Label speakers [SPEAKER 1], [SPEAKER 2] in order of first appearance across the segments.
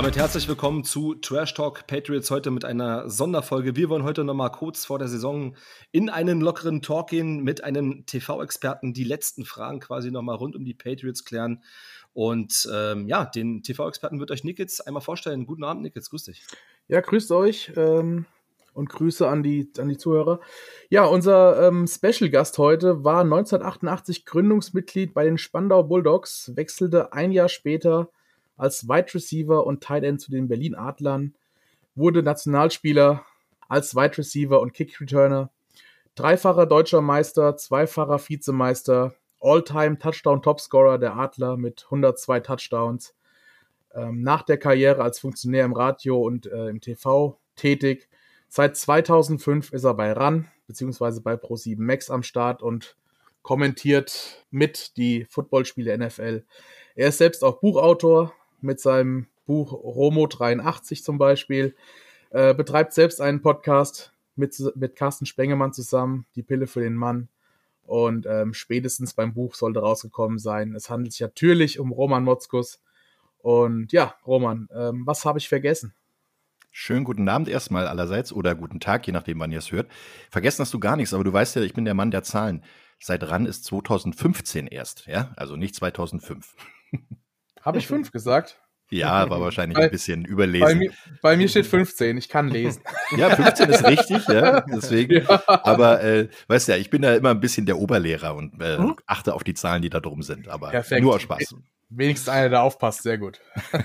[SPEAKER 1] damit herzlich willkommen zu Trash Talk Patriots heute mit einer Sonderfolge. Wir wollen heute nochmal kurz vor der Saison in einen lockeren Talk gehen mit einem TV-Experten, die letzten Fragen quasi nochmal rund um die Patriots klären. Und ähm, ja, den TV-Experten wird euch Nickitz einmal vorstellen. Guten Abend, Nickitz, grüß dich.
[SPEAKER 2] Ja, grüßt euch ähm, und Grüße an die, an die Zuhörer. Ja, unser ähm, Special-Gast heute war 1988 Gründungsmitglied bei den Spandau Bulldogs, wechselte ein Jahr später als Wide Receiver und Tight End zu den Berlin Adlern, wurde Nationalspieler als Wide Receiver und Kick Returner, dreifacher deutscher Meister, zweifacher Vizemeister, All-Time Touchdown Topscorer der Adler mit 102 Touchdowns. Ähm, nach der Karriere als Funktionär im Radio und äh, im TV tätig. Seit 2005 ist er bei RAN beziehungsweise bei Pro7 Max am Start und kommentiert mit die Footballspiele NFL. Er ist selbst auch Buchautor, mit seinem Buch Romo 83 zum Beispiel, äh, betreibt selbst einen Podcast mit, mit Carsten Spengemann zusammen, Die Pille für den Mann. Und ähm, spätestens beim Buch sollte rausgekommen sein. Es handelt sich natürlich um Roman Motzkus. Und ja, Roman, ähm, was habe ich vergessen?
[SPEAKER 3] Schönen guten Abend erstmal allerseits oder guten Tag, je nachdem, wann ihr es hört. Vergessen hast du gar nichts, aber du weißt ja, ich bin der Mann der Zahlen. Seit RAN ist 2015 erst, ja? Also nicht 2005.
[SPEAKER 2] Habe ich fünf gesagt?
[SPEAKER 3] Ja, war wahrscheinlich bei, ein bisschen überlesen.
[SPEAKER 2] Bei mir, bei mir, steht 15, ich kann lesen.
[SPEAKER 3] ja, 15 ist richtig, ja, deswegen. Ja. Aber äh, weißt ja, ich bin da immer ein bisschen der Oberlehrer und äh, hm? achte auf die Zahlen, die da drum sind. Aber Perfekt. nur aus Spaß.
[SPEAKER 2] Wenigstens einer, der aufpasst, sehr gut.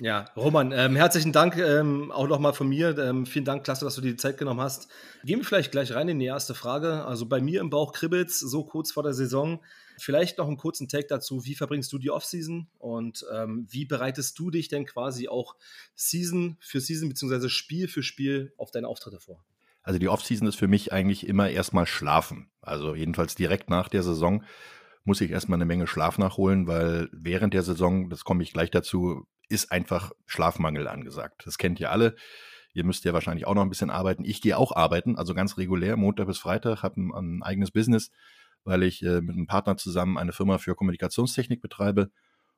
[SPEAKER 1] Ja, Roman, ähm, herzlichen Dank ähm, auch nochmal von mir. Ähm, vielen Dank, klasse, dass du dir die Zeit genommen hast. Gehen wir vielleicht gleich rein in die erste Frage. Also bei mir im Bauch kribbelt's so kurz vor der Saison. Vielleicht noch einen kurzen Take dazu. Wie verbringst du die Offseason und ähm, wie bereitest du dich denn quasi auch Season für Season beziehungsweise Spiel für Spiel auf deine Auftritte vor?
[SPEAKER 3] Also die Offseason ist für mich eigentlich immer erstmal schlafen. Also jedenfalls direkt nach der Saison muss ich erstmal eine Menge Schlaf nachholen, weil während der Saison, das komme ich gleich dazu, ist einfach Schlafmangel angesagt. Das kennt ihr alle. Ihr müsst ja wahrscheinlich auch noch ein bisschen arbeiten. Ich gehe auch arbeiten, also ganz regulär, Montag bis Freitag, habe ein, ein, eigenes Business, weil ich äh, mit einem Partner zusammen eine Firma für Kommunikationstechnik betreibe.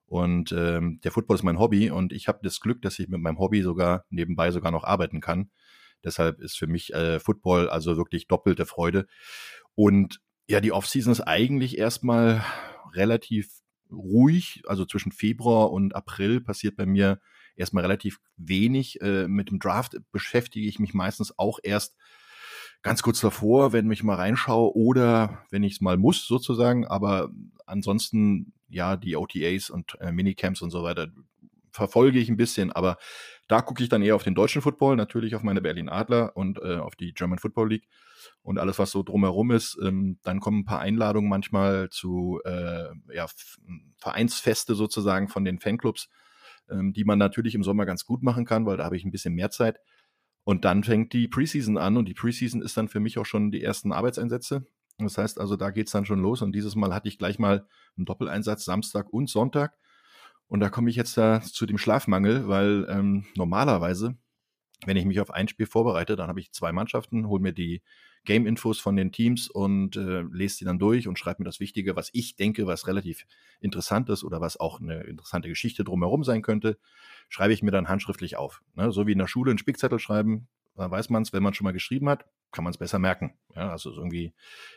[SPEAKER 3] Und ähm, der Football ist mein Hobby und ich habe das Glück, dass ich mit meinem Hobby sogar nebenbei sogar noch arbeiten kann. Deshalb ist für mich äh, Football also wirklich doppelte Freude. Und ja, die Offseason ist eigentlich erstmal relativ ruhig. Also zwischen Februar und April passiert bei mir erstmal relativ wenig. Äh, mit dem Draft beschäftige ich mich meistens auch erst ganz kurz davor, wenn ich mal reinschaue oder wenn ich es mal muss sozusagen. Aber ansonsten, ja, die OTAs und äh, Minicamps und so weiter verfolge ich ein bisschen. Aber da gucke ich dann eher auf den deutschen Football, natürlich auf meine Berlin Adler und äh, auf die German Football League und alles, was so drumherum ist. Ähm, dann kommen ein paar Einladungen manchmal zu äh, ja, Vereinsfeste sozusagen von den Fanclubs, ähm, die man natürlich im Sommer ganz gut machen kann, weil da habe ich ein bisschen mehr Zeit. Und dann fängt die Preseason an und die Preseason ist dann für mich auch schon die ersten Arbeitseinsätze. Das heißt also, da geht es dann schon los und dieses Mal hatte ich gleich mal einen Doppeleinsatz Samstag und Sonntag. Und da komme ich jetzt da zu dem Schlafmangel, weil ähm, normalerweise, wenn ich mich auf ein Spiel vorbereite, dann habe ich zwei Mannschaften, hole mir die Game-Infos von den Teams und äh, lese sie dann durch und schreibe mir das Wichtige, was ich denke, was relativ interessant ist oder was auch eine interessante Geschichte drumherum sein könnte, schreibe ich mir dann handschriftlich auf. Ne? So wie in der Schule einen Spickzettel schreiben, da weiß man es, wenn man schon mal geschrieben hat, kann man es besser merken. Ja, also ist irgendwie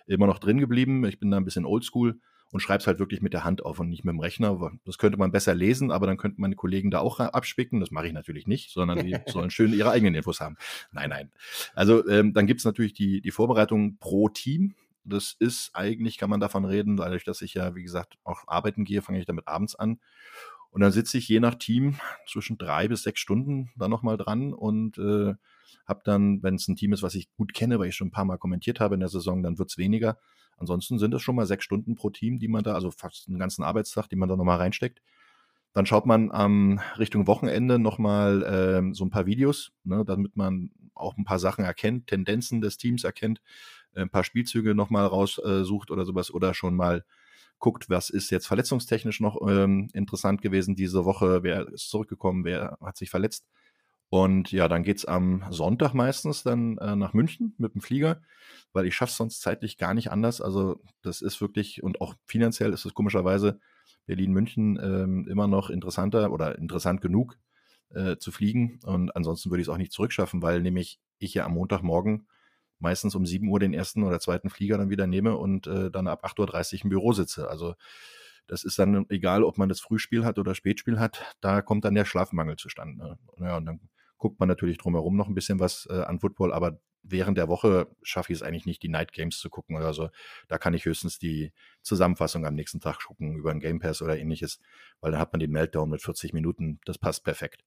[SPEAKER 3] immer noch drin geblieben. Ich bin da ein bisschen oldschool und schreibe es halt wirklich mit der Hand auf und nicht mit dem Rechner. Das könnte man besser lesen, aber dann könnten meine Kollegen da auch abspicken. Das mache ich natürlich nicht, sondern die sollen schön ihre eigenen Infos haben. Nein, nein. Also ähm, dann gibt es natürlich die, die Vorbereitung pro Team. Das ist eigentlich, kann man davon reden, dadurch, dass ich ja, wie gesagt, auch arbeiten gehe, fange ich damit abends an. Und dann sitze ich je nach Team zwischen drei bis sechs Stunden da nochmal dran und äh, habe dann, wenn es ein Team ist, was ich gut kenne, weil ich schon ein paar Mal kommentiert habe in der Saison, dann wird es weniger. Ansonsten sind es schon mal sechs Stunden pro Team, die man da, also fast einen ganzen Arbeitstag, die man da nochmal reinsteckt. Dann schaut man ähm, Richtung Wochenende nochmal ähm, so ein paar Videos, ne, damit man auch ein paar Sachen erkennt, Tendenzen des Teams erkennt, äh, ein paar Spielzüge nochmal raussucht äh, oder sowas oder schon mal guckt, was ist jetzt verletzungstechnisch noch ähm, interessant gewesen diese Woche, wer ist zurückgekommen, wer hat sich verletzt. Und ja, dann geht's am Sonntag meistens dann äh, nach München mit dem Flieger, weil ich schaff's sonst zeitlich gar nicht anders. Also das ist wirklich, und auch finanziell ist es komischerweise Berlin-München ähm, immer noch interessanter oder interessant genug, äh, zu fliegen. Und ansonsten würde ich es auch nicht zurückschaffen, weil nämlich ich ja am Montagmorgen meistens um 7 Uhr den ersten oder zweiten Flieger dann wieder nehme und äh, dann ab 8.30 Uhr im Büro sitze. Also das ist dann egal, ob man das Frühspiel hat oder Spätspiel hat, da kommt dann der Schlafmangel zustande. Ne? Ja, und dann guckt man natürlich drumherum noch ein bisschen was äh, an Football, aber während der Woche schaffe ich es eigentlich nicht, die Night Games zu gucken oder so. Da kann ich höchstens die Zusammenfassung am nächsten Tag gucken über ein Game Pass oder ähnliches, weil dann hat man den Meltdown mit 40 Minuten. Das passt perfekt.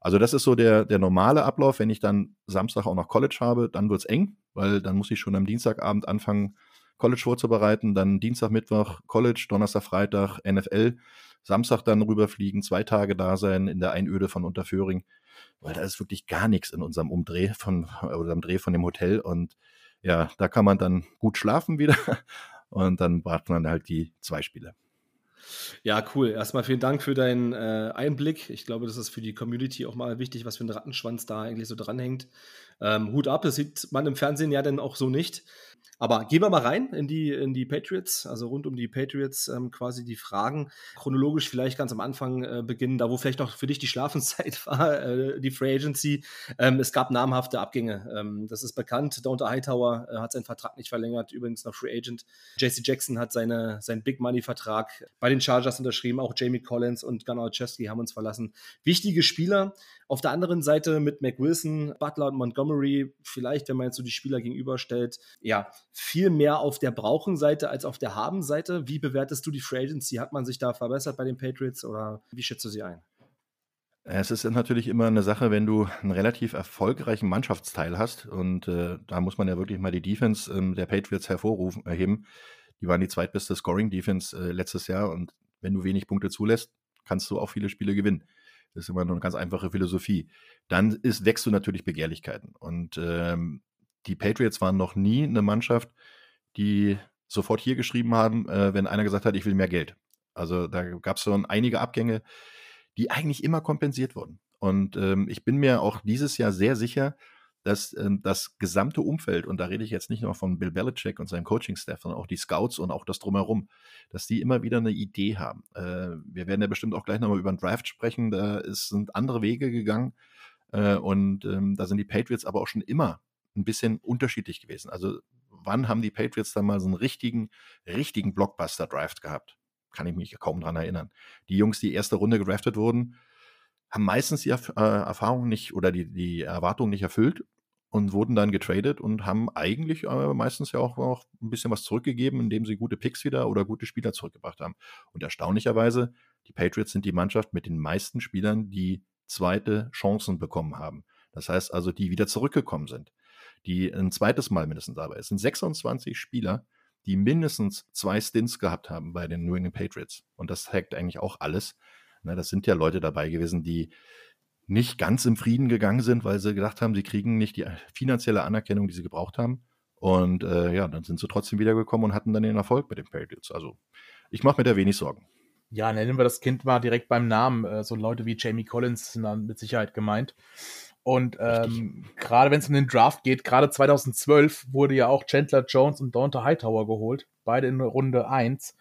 [SPEAKER 3] Also das ist so der, der normale Ablauf. Wenn ich dann Samstag auch noch College habe, dann wird es eng, weil dann muss ich schon am Dienstagabend anfangen, College vorzubereiten. Dann Dienstag, Mittwoch College, Donnerstag, Freitag NFL. Samstag dann rüberfliegen, zwei Tage da sein in der Einöde von Unterföhring, weil da ist wirklich gar nichts in unserem Umdreh von, oder am Dreh von dem Hotel. Und ja, da kann man dann gut schlafen wieder. Und dann warten man halt die zwei Spiele.
[SPEAKER 1] Ja, cool. Erstmal vielen Dank für deinen äh, Einblick. Ich glaube, das ist für die Community auch mal wichtig, was für ein Rattenschwanz da eigentlich so dranhängt. Ähm, Hut ab, das sieht man im Fernsehen ja dann auch so nicht. Aber gehen wir mal rein in die, in die Patriots, also rund um die Patriots ähm, quasi die Fragen. Chronologisch vielleicht ganz am Anfang äh, beginnen, da wo vielleicht auch für dich die Schlafenszeit war, äh, die Free Agency. Ähm, es gab namhafte Abgänge. Ähm, das ist bekannt. Donta Hightower äh, hat seinen Vertrag nicht verlängert, übrigens noch Free Agent. JC Jackson hat seine, seinen Big Money Vertrag bei den Chargers unterschrieben. Auch Jamie Collins und Gunnar Chesky haben uns verlassen. Wichtige Spieler. Auf der anderen Seite mit Mac Wilson, Butler und Montgomery, vielleicht, wenn man jetzt so die Spieler gegenüberstellt, ja, viel mehr auf der Brauchen-Seite als auf der Haben-Seite. Wie bewertest du die Free Agency? Hat man sich da verbessert bei den Patriots oder wie schätzt du sie ein?
[SPEAKER 3] Es ist natürlich immer eine Sache, wenn du einen relativ erfolgreichen Mannschaftsteil hast und äh, da muss man ja wirklich mal die Defense ähm, der Patriots hervorrufen, erheben. Die waren die zweitbeste Scoring-Defense äh, letztes Jahr und wenn du wenig Punkte zulässt, kannst du auch viele Spiele gewinnen. Das ist immer nur eine ganz einfache Philosophie. Dann ist, wächst du natürlich Begehrlichkeiten. Und ähm, die Patriots waren noch nie eine Mannschaft, die sofort hier geschrieben haben, äh, wenn einer gesagt hat, ich will mehr Geld. Also da gab es schon einige Abgänge, die eigentlich immer kompensiert wurden. Und ähm, ich bin mir auch dieses Jahr sehr sicher, dass ähm, das gesamte Umfeld, und da rede ich jetzt nicht nur von Bill Belichick und seinem Coaching-Staff, sondern auch die Scouts und auch das Drumherum, dass die immer wieder eine Idee haben. Äh, wir werden ja bestimmt auch gleich nochmal über den Draft sprechen. Da ist, sind andere Wege gegangen. Äh, und ähm, da sind die Patriots aber auch schon immer ein bisschen unterschiedlich gewesen. Also wann haben die Patriots dann mal so einen richtigen, richtigen Blockbuster-Draft gehabt? Kann ich mich kaum dran erinnern. Die Jungs, die erste Runde gedraftet wurden, haben meistens die äh, Erfahrung nicht oder die, die Erwartungen nicht erfüllt und wurden dann getradet und haben eigentlich äh, meistens ja auch, auch ein bisschen was zurückgegeben, indem sie gute Picks wieder oder gute Spieler zurückgebracht haben. Und erstaunlicherweise, die Patriots sind die Mannschaft mit den meisten Spielern, die zweite Chancen bekommen haben. Das heißt also, die wieder zurückgekommen sind, die ein zweites Mal mindestens dabei sind. Es sind 26 Spieler, die mindestens zwei Stints gehabt haben bei den New England Patriots. Und das hackt eigentlich auch alles. Ne, das sind ja Leute dabei gewesen, die nicht ganz im Frieden gegangen sind, weil sie gedacht haben, sie kriegen nicht die finanzielle Anerkennung, die sie gebraucht haben. Und äh, ja, dann sind sie trotzdem wiedergekommen und hatten dann den Erfolg mit den Patriots. Also ich mache mir da wenig Sorgen.
[SPEAKER 2] Ja, nennen wir das Kind mal direkt beim Namen. Äh, so Leute wie Jamie Collins sind dann mit Sicherheit gemeint. Und ähm, gerade wenn es um den Draft geht, gerade 2012 wurde ja auch Chandler Jones und Donta Hightower geholt, beide in Runde 1.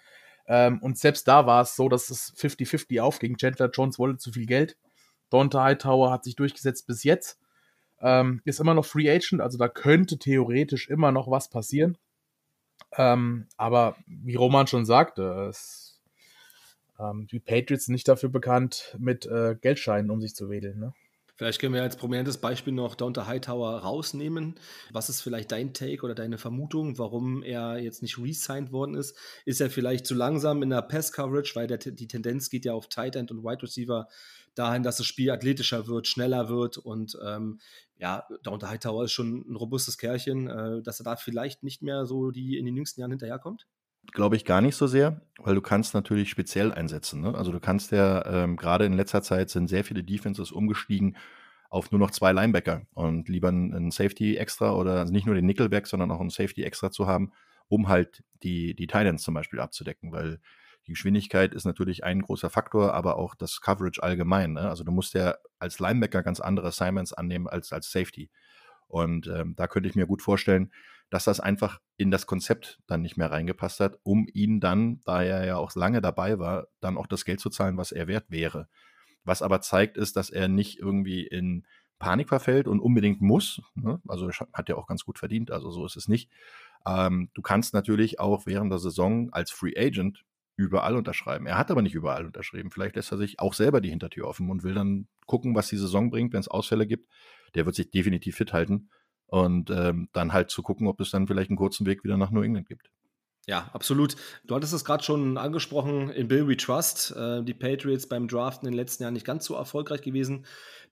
[SPEAKER 2] Ähm, und selbst da war es so, dass es 50-50 aufging. Chandler Jones wollte zu viel Geld. Donta Hightower hat sich durchgesetzt bis jetzt. Ähm, ist immer noch Free Agent, also da könnte theoretisch immer noch was passieren. Ähm, aber wie Roman schon sagte, es, ähm, die Patriots sind nicht dafür bekannt, mit äh, Geldscheinen um sich zu wedeln. Ne?
[SPEAKER 1] Vielleicht können wir als prominentes Beispiel noch Donta Hightower rausnehmen. Was ist vielleicht dein Take oder deine Vermutung, warum er jetzt nicht re-signed worden ist? Ist er vielleicht zu langsam in der Pass-Coverage, weil der, die Tendenz geht ja auf Tight End und Wide Receiver dahin, dass das Spiel athletischer wird, schneller wird und ähm, ja, Donta Hightower ist schon ein robustes Kerlchen, äh, dass er da vielleicht nicht mehr so die in den jüngsten Jahren hinterherkommt?
[SPEAKER 3] Glaube ich gar nicht so sehr, weil du kannst natürlich speziell einsetzen. Ne? Also du kannst ja, ähm, gerade in letzter Zeit sind sehr viele Defenses umgestiegen auf nur noch zwei Linebacker und lieber einen Safety extra oder also nicht nur den Nickelback, sondern auch einen Safety extra zu haben, um halt die, die Titans zum Beispiel abzudecken, weil die Geschwindigkeit ist natürlich ein großer Faktor, aber auch das Coverage allgemein. Ne? Also du musst ja als Linebacker ganz andere Assignments annehmen als als Safety. Und ähm, da könnte ich mir gut vorstellen, dass das einfach in das Konzept dann nicht mehr reingepasst hat, um ihn dann, da er ja auch lange dabei war, dann auch das Geld zu zahlen, was er wert wäre. Was aber zeigt, ist, dass er nicht irgendwie in Panik verfällt und unbedingt muss. Ne? Also hat er auch ganz gut verdient, also so ist es nicht. Ähm, du kannst natürlich auch während der Saison als Free Agent überall unterschreiben. Er hat aber nicht überall unterschrieben. Vielleicht lässt er sich auch selber die Hintertür offen und will dann gucken, was die Saison bringt, wenn es Ausfälle gibt. Der wird sich definitiv fit halten und ähm, dann halt zu gucken, ob es dann vielleicht einen kurzen Weg wieder nach New England gibt.
[SPEAKER 1] Ja, absolut. Du hattest es gerade schon angesprochen, in Bill We Trust. Äh, die Patriots beim Draften in den letzten Jahren nicht ganz so erfolgreich gewesen.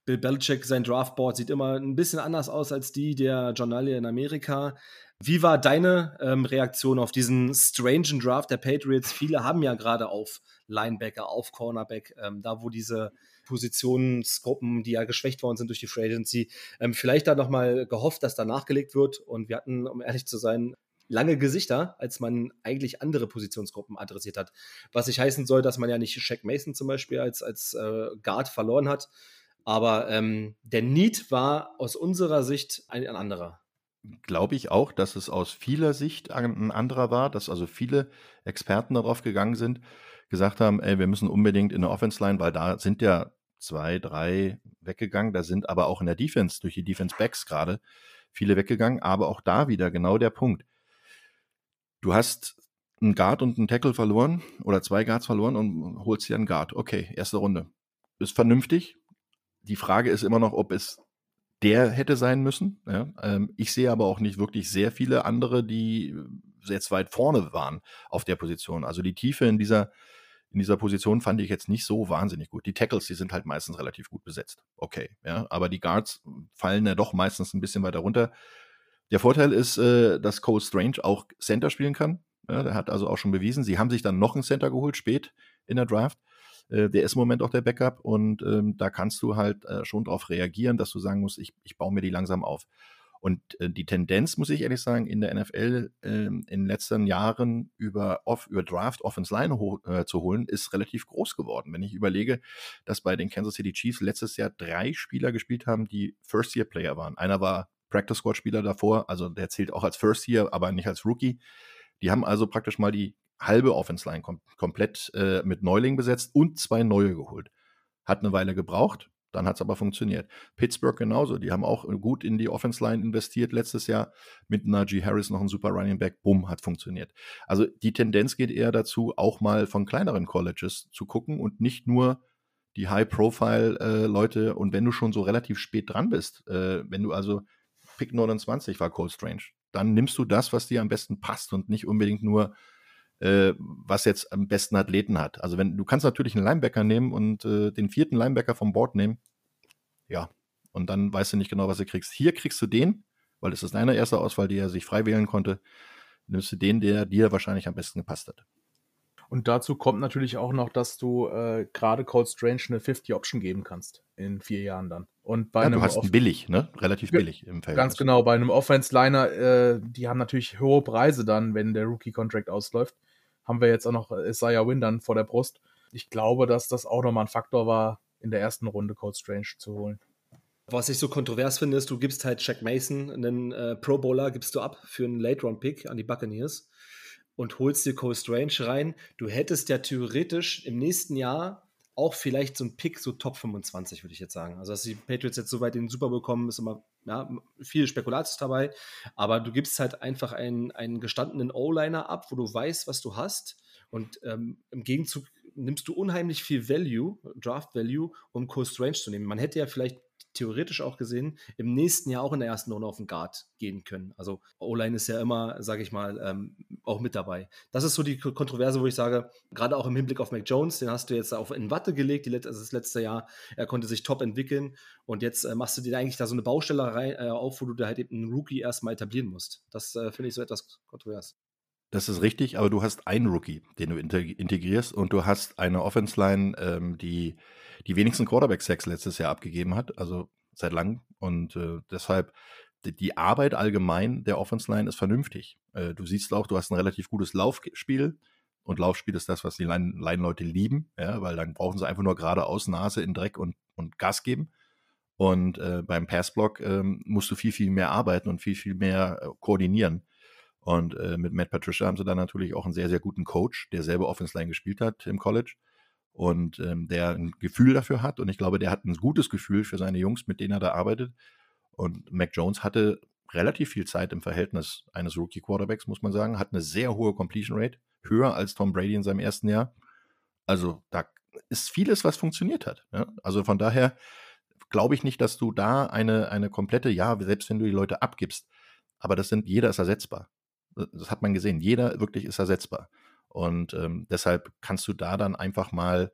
[SPEAKER 1] Bill Belichick, sein Draftboard sieht immer ein bisschen anders aus als die der Journalie in Amerika. Wie war deine ähm, Reaktion auf diesen strangen Draft der Patriots? Viele haben ja gerade auf Linebacker, auf Cornerback, ähm, da wo diese Positionsgruppen, die ja geschwächt worden sind durch die Free Agency, ähm, vielleicht da nochmal gehofft, dass da nachgelegt wird. Und wir hatten, um ehrlich zu sein, lange Gesichter, als man eigentlich andere Positionsgruppen adressiert hat. Was nicht heißen soll, dass man ja nicht Shaq Mason zum Beispiel als, als äh, Guard verloren hat. Aber ähm, der Need war aus unserer Sicht ein, ein anderer.
[SPEAKER 3] Glaube ich auch, dass es aus vieler Sicht ein anderer war, dass also viele Experten darauf gegangen sind, gesagt haben, ey, wir müssen unbedingt in der Offense Line, weil da sind ja zwei, drei weggegangen, da sind aber auch in der Defense, durch die Defense Backs gerade, viele weggegangen, aber auch da wieder genau der Punkt du hast einen Guard und einen Tackle verloren oder zwei Guards verloren und holst dir einen Guard. Okay, erste Runde. Ist vernünftig. Die Frage ist immer noch, ob es der hätte sein müssen. Ja, ähm, ich sehe aber auch nicht wirklich sehr viele andere, die jetzt weit vorne waren auf der Position. Also die Tiefe in dieser, in dieser Position fand ich jetzt nicht so wahnsinnig gut. Die Tackles, die sind halt meistens relativ gut besetzt. Okay, ja, aber die Guards fallen ja doch meistens ein bisschen weiter runter. Der Vorteil ist, äh, dass Cole Strange auch Center spielen kann. Ja, der hat also auch schon bewiesen. Sie haben sich dann noch einen Center geholt, spät in der Draft. Äh, der ist im Moment auch der Backup und ähm, da kannst du halt äh, schon darauf reagieren, dass du sagen musst, ich, ich baue mir die langsam auf. Und äh, die Tendenz, muss ich ehrlich sagen, in der NFL äh, in den letzten Jahren über, off, über Draft Offense Line ho äh, zu holen, ist relativ groß geworden. Wenn ich überlege, dass bei den Kansas City Chiefs letztes Jahr drei Spieler gespielt haben, die First-Year-Player waren. Einer war Practice Squad Spieler davor, also der zählt auch als First Year, aber nicht als Rookie. Die haben also praktisch mal die halbe Offense Line kom komplett äh, mit Neuling besetzt und zwei neue geholt. Hat eine Weile gebraucht, dann hat es aber funktioniert. Pittsburgh genauso, die haben auch gut in die Offense Line investiert letztes Jahr mit Najee Harris noch ein super Running Back, bumm, hat funktioniert. Also die Tendenz geht eher dazu, auch mal von kleineren Colleges zu gucken und nicht nur die High-Profile-Leute. Äh, und wenn du schon so relativ spät dran bist, äh, wenn du also Pick 29 war Cold Strange. Dann nimmst du das, was dir am besten passt und nicht unbedingt nur, äh, was jetzt am besten Athleten hat. Also wenn du kannst natürlich einen Linebacker nehmen und äh, den vierten Linebacker vom Board nehmen, ja, und dann weißt du nicht genau, was du kriegst. Hier kriegst du den, weil es ist deine erste Auswahl, die er sich frei wählen konnte. Nimmst du den, der dir wahrscheinlich am besten gepasst hat.
[SPEAKER 2] Und dazu kommt natürlich auch noch, dass du äh, gerade Cold Strange eine 50 Option geben kannst in vier Jahren dann. Und bei
[SPEAKER 3] ja,
[SPEAKER 2] einem
[SPEAKER 3] du hast einen billig, ne? Relativ billig im
[SPEAKER 2] Feld. Ganz genau, bei einem Offense-Liner, äh, die haben natürlich hohe Preise dann, wenn der Rookie-Contract ausläuft. Haben wir jetzt auch noch Isaiah Win dann vor der Brust. Ich glaube, dass das auch nochmal ein Faktor war, in der ersten Runde Cold Strange zu holen.
[SPEAKER 1] Was ich so kontrovers finde, ist, du gibst halt Jack Mason, einen äh, Pro Bowler, gibst du ab für einen Late-Round-Pick an die Buccaneers und holst dir Cole Strange rein. Du hättest ja theoretisch im nächsten Jahr auch vielleicht so ein Pick, so Top 25, würde ich jetzt sagen. Also, dass die Patriots jetzt so weit in den Super bekommen, ist immer ja, viel Spekulatius dabei. Aber du gibst halt einfach einen, einen gestandenen O-Liner ab, wo du weißt, was du hast. Und ähm, im Gegenzug nimmst du unheimlich viel Value, Draft Value, um Cole Strange zu nehmen. Man hätte ja vielleicht theoretisch auch gesehen im nächsten Jahr auch in der ersten Runde auf den Guard gehen können. Also O-Line ist ja immer, sage ich mal, ähm, auch mit dabei. Das ist so die Kontroverse, wo ich sage, gerade auch im Hinblick auf Mac Jones, den hast du jetzt auf in Watte gelegt, die, also das letzte Jahr, er konnte sich top entwickeln und jetzt äh, machst du dir eigentlich da so eine Baustelle rein, äh, auf, wo du da halt eben einen Rookie erstmal etablieren musst. Das äh, finde ich so etwas kontrovers.
[SPEAKER 3] Das ist richtig, aber du hast einen Rookie, den du integrierst und du hast eine Offense-Line, ähm, die die wenigsten Quarterback-Sacks letztes Jahr abgegeben hat, also seit langem. Und äh, deshalb, die, Arbeit allgemein der Offense-Line ist vernünftig. Äh, du siehst auch, du hast ein relativ gutes Laufspiel. Und Laufspiel ist das, was die Line-Leute lieben, ja, weil dann brauchen sie einfach nur geradeaus Nase in Dreck und, und Gas geben. Und äh, beim Passblock ähm, musst du viel, viel mehr arbeiten und viel, viel mehr äh, koordinieren. Und äh, mit Matt Patricia haben sie dann natürlich auch einen sehr, sehr guten Coach, der selber Offense Line gespielt hat im College. Und ähm, der ein Gefühl dafür hat. Und ich glaube, der hat ein gutes Gefühl für seine Jungs, mit denen er da arbeitet. Und Mac Jones hatte relativ viel Zeit im Verhältnis eines Rookie-Quarterbacks, muss man sagen, hat eine sehr hohe Completion Rate, höher als Tom Brady in seinem ersten Jahr. Also da ist vieles, was funktioniert hat. Ja? Also von daher glaube ich nicht, dass du da eine, eine komplette, ja, selbst wenn du die Leute abgibst, aber das sind, jeder ist ersetzbar. Das hat man gesehen. Jeder wirklich ist ersetzbar. Und ähm, deshalb kannst du da dann einfach mal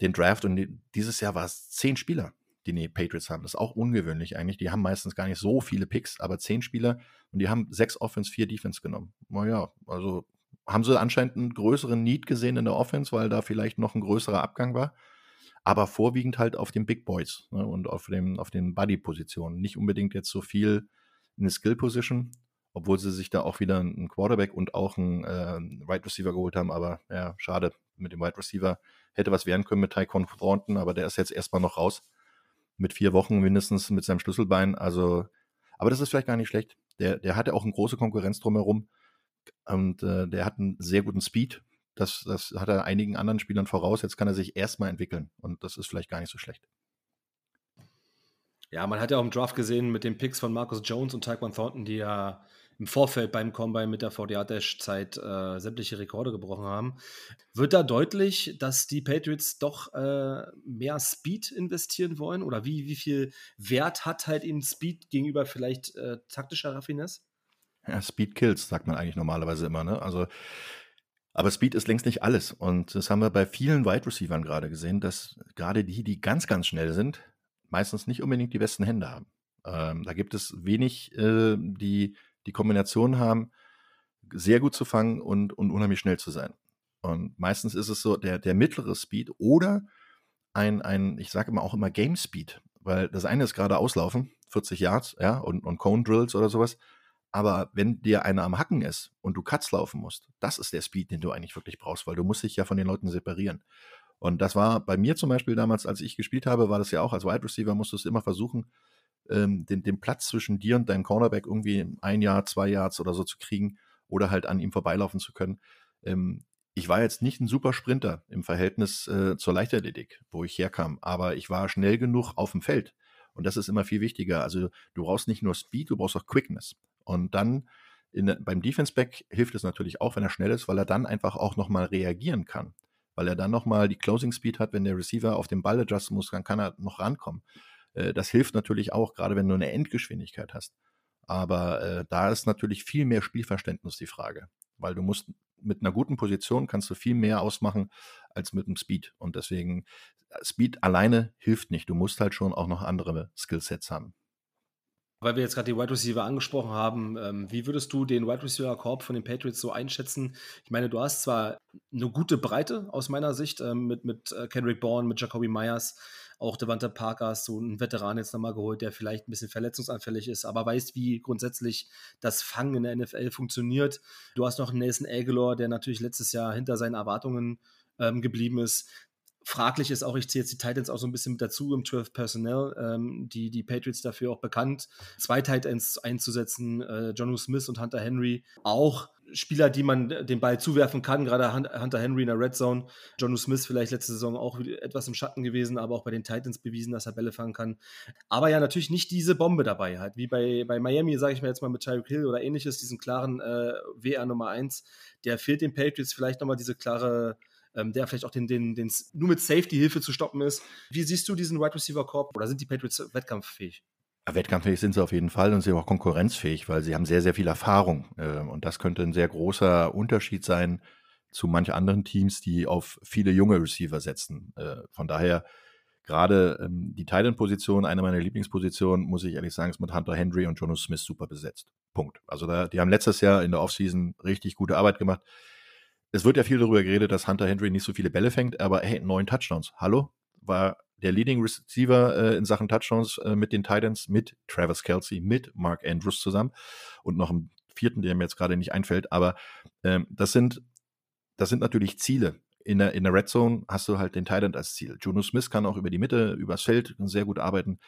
[SPEAKER 3] den Draft und dieses Jahr war es zehn Spieler, die die Patriots haben. Das ist auch ungewöhnlich eigentlich. Die haben meistens gar nicht so viele Picks, aber zehn Spieler und die haben sechs Offense, vier Defense genommen. Naja, also haben sie anscheinend einen größeren Need gesehen in der Offense, weil da vielleicht noch ein größerer Abgang war. Aber vorwiegend halt auf den Big Boys ne, und auf, dem, auf den Buddy-Positionen. Nicht unbedingt jetzt so viel in der Skill-Position, obwohl sie sich da auch wieder einen Quarterback und auch einen äh, Wide Receiver geholt haben. Aber ja, schade, mit dem Wide Receiver hätte was werden können mit Tyquan Thornton, aber der ist jetzt erstmal noch raus. Mit vier Wochen mindestens mit seinem Schlüsselbein. Also, aber das ist vielleicht gar nicht schlecht. Der, der hatte auch eine große Konkurrenz drumherum. Und äh, der hat einen sehr guten Speed. Das, das hat er einigen anderen Spielern voraus. Jetzt kann er sich erstmal entwickeln. Und das ist vielleicht gar nicht so schlecht.
[SPEAKER 1] Ja, man hat ja auch im Draft gesehen mit den Picks von Marcus Jones und Tyquan Thornton, die ja im Vorfeld beim Combine mit der VDA-Dash-Zeit äh, sämtliche Rekorde gebrochen haben. Wird da deutlich, dass die Patriots doch äh, mehr Speed investieren wollen? Oder wie, wie viel Wert hat halt ihnen Speed gegenüber vielleicht äh, taktischer Raffinesse?
[SPEAKER 3] Ja, Speed kills, sagt man eigentlich normalerweise immer. Ne? Also, aber Speed ist längst nicht alles. Und das haben wir bei vielen Wide Receivers gerade gesehen, dass gerade die, die ganz, ganz schnell sind, meistens nicht unbedingt die besten Hände haben. Ähm, da gibt es wenig, äh, die die Kombination haben, sehr gut zu fangen und, und unheimlich schnell zu sein. Und meistens ist es so der, der mittlere Speed oder ein, ein ich sage immer auch immer Game Speed, weil das eine ist gerade auslaufen, 40 Yards, ja, und, und Cone Drills oder sowas. Aber wenn dir einer am Hacken ist und du Cuts laufen musst, das ist der Speed, den du eigentlich wirklich brauchst, weil du musst dich ja von den Leuten separieren. Und das war bei mir zum Beispiel damals, als ich gespielt habe, war das ja auch als Wide Receiver, musstest du immer versuchen, ähm, den, den Platz zwischen dir und deinem Cornerback irgendwie ein Jahr, zwei Yards oder so zu kriegen oder halt an ihm vorbeilaufen zu können. Ähm, ich war jetzt nicht ein super Sprinter im Verhältnis äh, zur Leichtathletik, wo ich herkam, aber ich war schnell genug auf dem Feld. Und das ist immer viel wichtiger. Also du brauchst nicht nur Speed, du brauchst auch Quickness. Und dann in, beim Defense Back hilft es natürlich auch, wenn er schnell ist, weil er dann einfach auch nochmal reagieren kann. Weil er dann nochmal die Closing Speed hat, wenn der Receiver auf den Ball adjusten muss, dann kann er noch rankommen. Äh, das hilft natürlich auch, gerade wenn du eine Endgeschwindigkeit hast. Aber äh, da ist natürlich viel mehr Spielverständnis die Frage, weil du musst mit einer guten Position kannst du viel mehr ausmachen als mit dem Speed. Und deswegen, äh, Speed alleine hilft nicht. Du musst halt schon auch noch andere Skillsets haben.
[SPEAKER 1] Weil wir jetzt gerade die Wide Receiver angesprochen haben, ähm, wie würdest du den Wide Receiver Korb von den Patriots so einschätzen? Ich meine, du hast zwar eine gute Breite aus meiner Sicht ähm, mit, mit äh, Kendrick Bourne, mit Jacoby Myers, auch Devante Parker hast so einen Veteran jetzt nochmal geholt, der vielleicht ein bisschen verletzungsanfällig ist, aber weiß, wie grundsätzlich das Fangen in der NFL funktioniert. Du hast noch einen Nathan Aguilar, der natürlich letztes Jahr hinter seinen Erwartungen ähm, geblieben ist. Fraglich ist auch, ich ziehe jetzt die Titans auch so ein bisschen mit dazu im 12 Personnel, ähm, die, die Patriots dafür auch bekannt, zwei Titans einzusetzen, äh, John Smith und Hunter Henry auch Spieler, die man den Ball zuwerfen kann, gerade Hunter Henry in der Red Zone. John Smith vielleicht letzte Saison auch etwas im Schatten gewesen, aber auch bei den Titans bewiesen, dass er Bälle fangen kann. Aber ja, natürlich nicht diese Bombe dabei halt, wie bei, bei Miami, sage ich mal jetzt mal mit Tyreek Hill oder ähnliches, diesen klaren äh, WR Nummer 1. Der fehlt den Patriots vielleicht nochmal diese klare ähm, der vielleicht auch den, den, den nur mit Safety-Hilfe zu stoppen ist. Wie siehst du diesen Wide Receiver Corp oder sind die Patriots wettkampffähig?
[SPEAKER 3] Wettkampffähig sind sie auf jeden Fall und sie sind auch konkurrenzfähig, weil sie haben sehr, sehr viel Erfahrung. Ähm, und das könnte ein sehr großer Unterschied sein zu manchen anderen Teams, die auf viele junge Receiver setzen. Äh, von daher gerade ähm, die Titan-Position, eine meiner Lieblingspositionen, muss ich ehrlich sagen, ist mit Hunter Henry und Jonas Smith super besetzt. Punkt. Also da, die haben letztes Jahr in der Offseason richtig gute Arbeit gemacht es wird ja viel darüber geredet, dass Hunter Henry nicht so viele Bälle fängt, aber hey, neun Touchdowns. Hallo? War der Leading Receiver äh, in Sachen Touchdowns äh, mit den Titans, mit Travis Kelsey, mit Mark Andrews zusammen und noch einen vierten, der mir jetzt gerade nicht einfällt. Aber ähm, das sind das sind natürlich Ziele. In der, in der Red Zone hast du halt den Titan als Ziel. Juno Smith kann auch über die Mitte, übers Feld sehr gut arbeiten.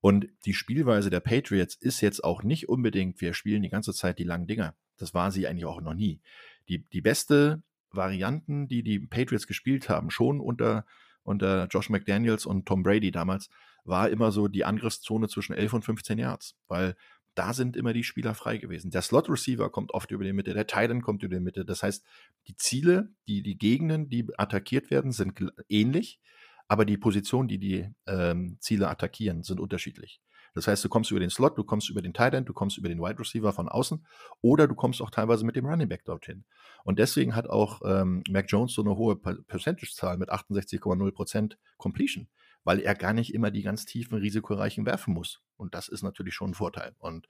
[SPEAKER 3] Und die Spielweise der Patriots ist jetzt auch nicht unbedingt, wir spielen die ganze Zeit die langen Dinger. Das war sie eigentlich auch noch nie. Die, die beste Varianten, die die Patriots gespielt haben, schon unter, unter Josh McDaniels und Tom Brady damals, war immer so die Angriffszone zwischen 11 und 15 Yards, weil da sind immer die Spieler frei gewesen. Der Slot Receiver kommt oft über die Mitte, der Titan kommt über die Mitte. Das heißt, die Ziele, die, die Gegenden, die attackiert werden, sind ähnlich, aber die Positionen, die die ähm, Ziele attackieren, sind unterschiedlich. Das heißt, du kommst über den Slot, du kommst über den Tight End, du kommst über den Wide Receiver von außen oder du kommst auch teilweise mit dem Running Back dorthin. Und deswegen hat auch ähm, Mac Jones so eine hohe Percentage-Zahl mit 68,0% Completion, weil er gar nicht immer die ganz tiefen, risikoreichen werfen muss. Und das ist natürlich schon ein Vorteil. Und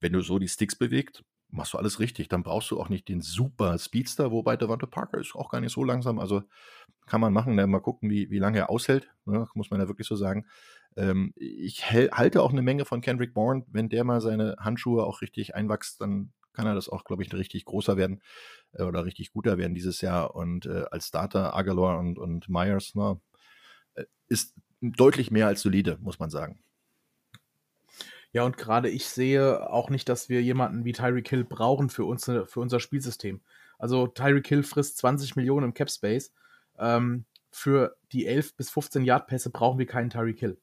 [SPEAKER 3] wenn du so die Sticks bewegst, machst du alles richtig. Dann brauchst du auch nicht den super Speedster, wobei Devonta Parker ist auch gar nicht so langsam. Also kann man machen. Mal gucken, wie, wie lange er aushält. Ne, muss man ja wirklich so sagen. Ähm, ich halte auch eine Menge von Kendrick Bourne. Wenn der mal seine Handschuhe auch richtig einwachst, dann kann er das auch, glaube ich, richtig großer werden äh, oder richtig guter werden dieses Jahr. Und äh, als Starter Aguilar und, und Myers na, äh, ist deutlich mehr als solide, muss man sagen.
[SPEAKER 2] Ja, und gerade ich sehe auch nicht, dass wir jemanden wie Tyreek Hill brauchen für, uns, für unser Spielsystem. Also Tyreek Hill frisst 20 Millionen im Cap Space. Ähm, für die 11 bis 15 Yard Pässe brauchen wir keinen Tyreek Hill.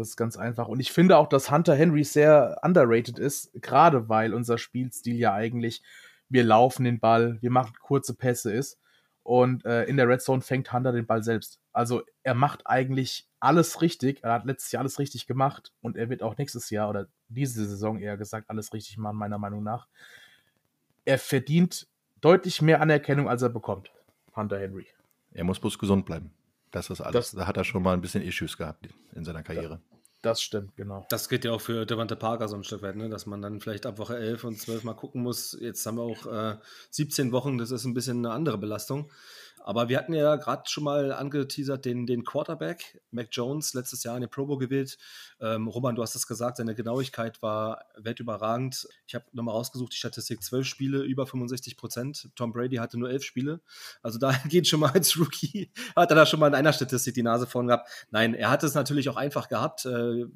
[SPEAKER 2] Das ist ganz einfach. Und ich finde auch, dass Hunter Henry sehr underrated ist, gerade weil unser Spielstil ja eigentlich, wir laufen den Ball, wir machen kurze Pässe ist. Und äh, in der Red Zone fängt Hunter den Ball selbst. Also er macht eigentlich alles richtig. Er hat letztes Jahr alles richtig gemacht und er wird auch nächstes Jahr oder diese Saison eher gesagt alles richtig machen, meiner Meinung nach. Er verdient deutlich mehr Anerkennung, als er bekommt. Hunter Henry.
[SPEAKER 3] Er muss bloß gesund bleiben. Das ist alles. Das, da hat er schon mal ein bisschen Issues gehabt in seiner Karriere.
[SPEAKER 2] Das stimmt, genau.
[SPEAKER 1] Das geht ja auch für Devante Parker so ein Stück weit, ne? dass man dann vielleicht ab Woche 11 und 12 mal gucken muss. Jetzt haben wir auch äh, 17 Wochen, das ist ein bisschen eine andere Belastung. Aber wir hatten ja gerade schon mal angeteasert, den, den Quarterback, Mac Jones, letztes Jahr in den Pro Bowl gewählt. Ähm, Roman, du hast es gesagt, seine Genauigkeit war weltüberragend. Ich habe nochmal rausgesucht, die Statistik: zwölf Spiele, über 65 Prozent. Tom Brady hatte nur elf Spiele. Also da geht schon mal als Rookie, hat er da schon mal in einer Statistik die Nase vorn gehabt. Nein, er hat es natürlich auch einfach gehabt. Äh,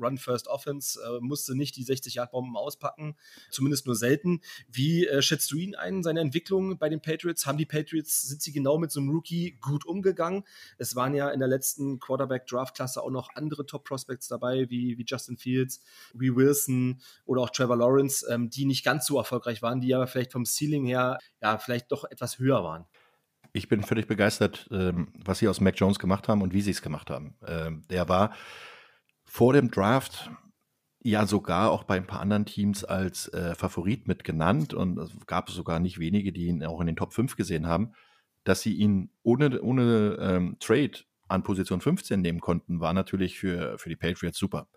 [SPEAKER 1] Run First Offense, äh, musste nicht die 60-Yard-Bomben auspacken, zumindest nur selten. Wie äh, schätzt du ihn ein, seine Entwicklung bei den Patriots? Haben die Patriots, sind sie genau mit so einem Rookie gut umgegangen? Es waren ja in der letzten Quarterback-Draft-Klasse auch noch andere Top-Prospects dabei, wie, wie Justin Fields, wie Wilson oder auch Trevor Lawrence, ähm, die nicht ganz so erfolgreich waren, die aber vielleicht vom Ceiling her ja vielleicht doch etwas höher waren.
[SPEAKER 3] Ich bin völlig begeistert, ähm, was sie aus Mac Jones gemacht haben und wie sie es gemacht haben. Ähm, der war vor dem Draft ja sogar auch bei ein paar anderen Teams als äh, Favorit mit genannt und es gab sogar nicht wenige, die ihn auch in den Top 5 gesehen haben, dass sie ihn ohne, ohne ähm, Trade an Position 15 nehmen konnten, war natürlich für, für die Patriots super.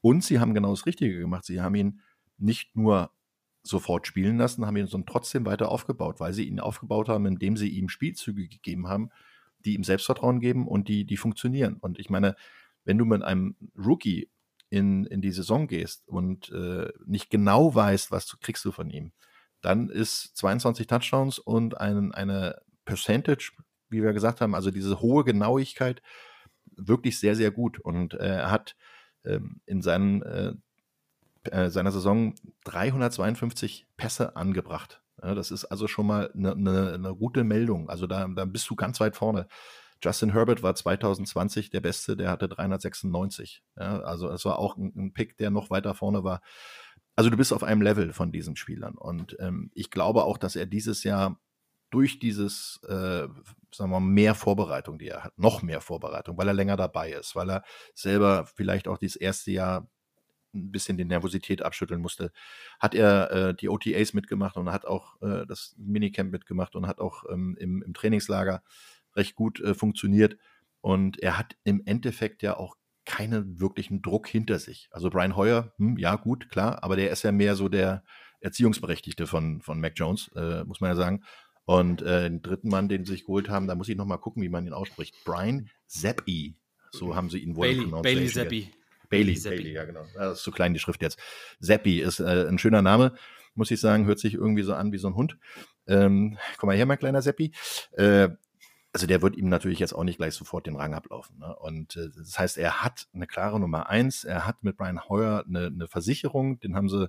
[SPEAKER 3] Und sie haben genau das Richtige gemacht. Sie haben ihn nicht nur sofort spielen lassen, haben ihn sondern trotzdem weiter aufgebaut, weil sie ihn aufgebaut haben, indem sie ihm Spielzüge gegeben haben, die ihm Selbstvertrauen geben und die, die funktionieren. Und ich meine, wenn du mit einem Rookie in, in die Saison gehst und äh, nicht genau weißt, was du kriegst du von ihm, dann ist 22 Touchdowns und ein, eine Percentage, wie wir gesagt haben, also diese hohe Genauigkeit, wirklich sehr, sehr gut. Und äh, er hat ähm, in seinen, äh, äh seiner Saison 352 Pässe angebracht. Ja, das ist also schon mal eine, eine, eine gute Meldung. Also da, da bist du ganz weit vorne. Justin Herbert war 2020 der Beste, der hatte 396. Ja, also es war auch ein, ein, Pick, der noch weiter vorne war. Also du bist auf einem Level von diesen Spielern. Und ähm, ich glaube auch, dass er dieses Jahr durch dieses, äh, sagen wir mal, mehr Vorbereitung, die er hat, noch mehr Vorbereitung, weil er länger dabei ist, weil er selber vielleicht auch dieses erste Jahr ein bisschen die Nervosität abschütteln musste, hat er äh, die OTAs mitgemacht und hat auch äh, das Minicamp mitgemacht und hat auch ähm, im, im Trainingslager recht gut äh, funktioniert. Und er hat im Endeffekt ja auch keinen wirklichen Druck hinter sich. Also Brian Hoyer, hm, ja gut, klar, aber der ist ja mehr so der Erziehungsberechtigte von, von Mac Jones, äh, muss man ja sagen. Und äh, den dritten Mann, den sie sich geholt haben, da muss ich nochmal gucken, wie man ihn ausspricht. Brian Zappi, so haben sie ihn wohl
[SPEAKER 1] Bailey, Bailey Zappi.
[SPEAKER 3] Bailey, Zappi. Bailey, ja genau. Das ist zu klein die Schrift jetzt. Zappi ist äh, ein schöner Name, muss ich sagen, hört sich irgendwie so an wie so ein Hund. Ähm, komm mal her, mein kleiner Zappi. Äh, also der wird ihm natürlich jetzt auch nicht gleich sofort den Rang ablaufen. Ne? Und äh, das heißt, er hat eine klare Nummer eins, er hat mit Brian Hoyer eine, eine Versicherung, den haben sie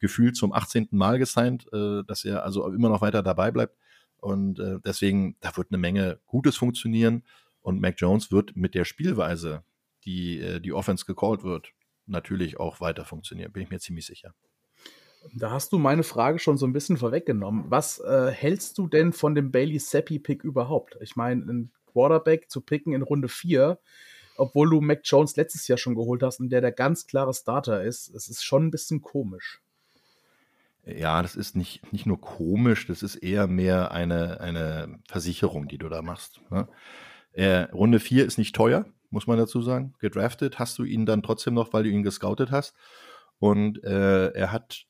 [SPEAKER 3] gefühlt zum 18. Mal gesigned, äh, dass er also immer noch weiter dabei bleibt. Und äh, deswegen, da wird eine Menge Gutes funktionieren. Und Mac Jones wird mit der Spielweise, die äh, die Offense gecallt wird, natürlich auch weiter funktionieren, bin ich mir ziemlich sicher.
[SPEAKER 2] Da hast du meine Frage schon so ein bisschen vorweggenommen. Was äh, hältst du denn von dem Bailey Seppi-Pick überhaupt? Ich meine, einen Quarterback zu picken in Runde 4, obwohl du Mac Jones letztes Jahr schon geholt hast und der der ganz klare Starter ist, es ist schon ein bisschen komisch.
[SPEAKER 3] Ja, das ist nicht, nicht nur komisch, das ist eher mehr eine, eine Versicherung, die du da machst. Ne? Äh, Runde 4 ist nicht teuer, muss man dazu sagen. Gedraftet hast du ihn dann trotzdem noch, weil du ihn gescoutet hast. Und äh, er hat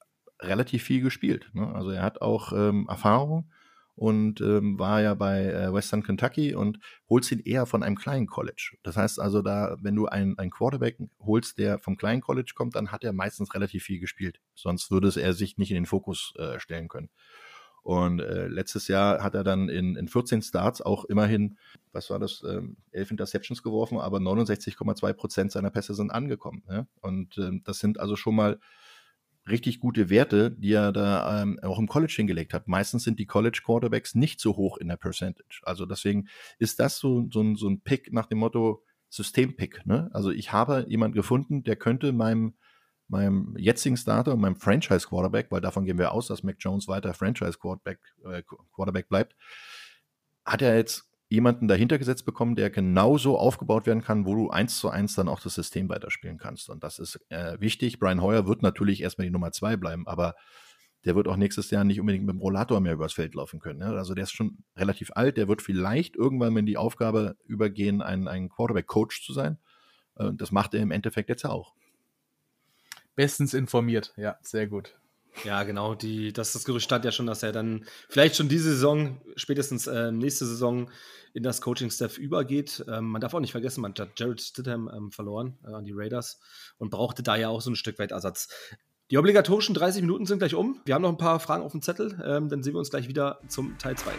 [SPEAKER 3] relativ viel gespielt. Ne? Also er hat auch ähm, Erfahrung und ähm, war ja bei äh, Western Kentucky und holst ihn eher von einem kleinen College. Das heißt also, da, wenn du einen, Quarterback holst, der vom kleinen College kommt, dann hat er meistens relativ viel gespielt. Sonst würde er sich nicht in den Fokus äh, stellen können. Und äh, letztes Jahr hat er dann in, in 14 Starts auch immerhin, was war das, ähm, 11 Interceptions geworfen, aber 69,2 Prozent seiner Pässe sind angekommen. Ja? Und ähm, das sind also schon mal richtig gute Werte, die er da ähm, auch im College hingelegt hat. Meistens sind die College Quarterbacks nicht so hoch in der Percentage. Also deswegen ist das so, so, ein, so ein Pick nach dem Motto Systempick. Ne? Also ich habe jemanden gefunden, der könnte meinem, meinem jetzigen Starter, meinem Franchise Quarterback, weil davon gehen wir aus, dass Mac Jones weiter Franchise Quarterback, äh, Quarterback bleibt, hat er jetzt jemanden dahinter gesetzt bekommen, der genauso aufgebaut werden kann, wo du eins zu eins dann auch das System weiterspielen kannst. Und das ist äh, wichtig. Brian Hoyer wird natürlich erstmal die Nummer zwei bleiben, aber der wird auch nächstes Jahr nicht unbedingt mit dem Rollator mehr übers Feld laufen können. Ne? Also der ist schon relativ alt, der wird vielleicht irgendwann mal in die Aufgabe übergehen, ein, ein Quarterback-Coach zu sein. Äh, das macht er im Endeffekt jetzt auch.
[SPEAKER 2] Bestens informiert, ja, sehr gut.
[SPEAKER 1] Ja, genau. Die, das, das Gerücht stand ja schon, dass er dann vielleicht schon diese Saison, spätestens äh, nächste Saison, in das Coaching-Staff übergeht. Ähm, man darf auch nicht vergessen, man hat Jared Stidham ähm, verloren äh, an die Raiders und brauchte da ja auch so ein Stück weit Ersatz. Die obligatorischen 30 Minuten sind gleich um. Wir haben noch ein paar Fragen auf dem Zettel. Ähm, dann sehen wir uns gleich wieder zum Teil 2.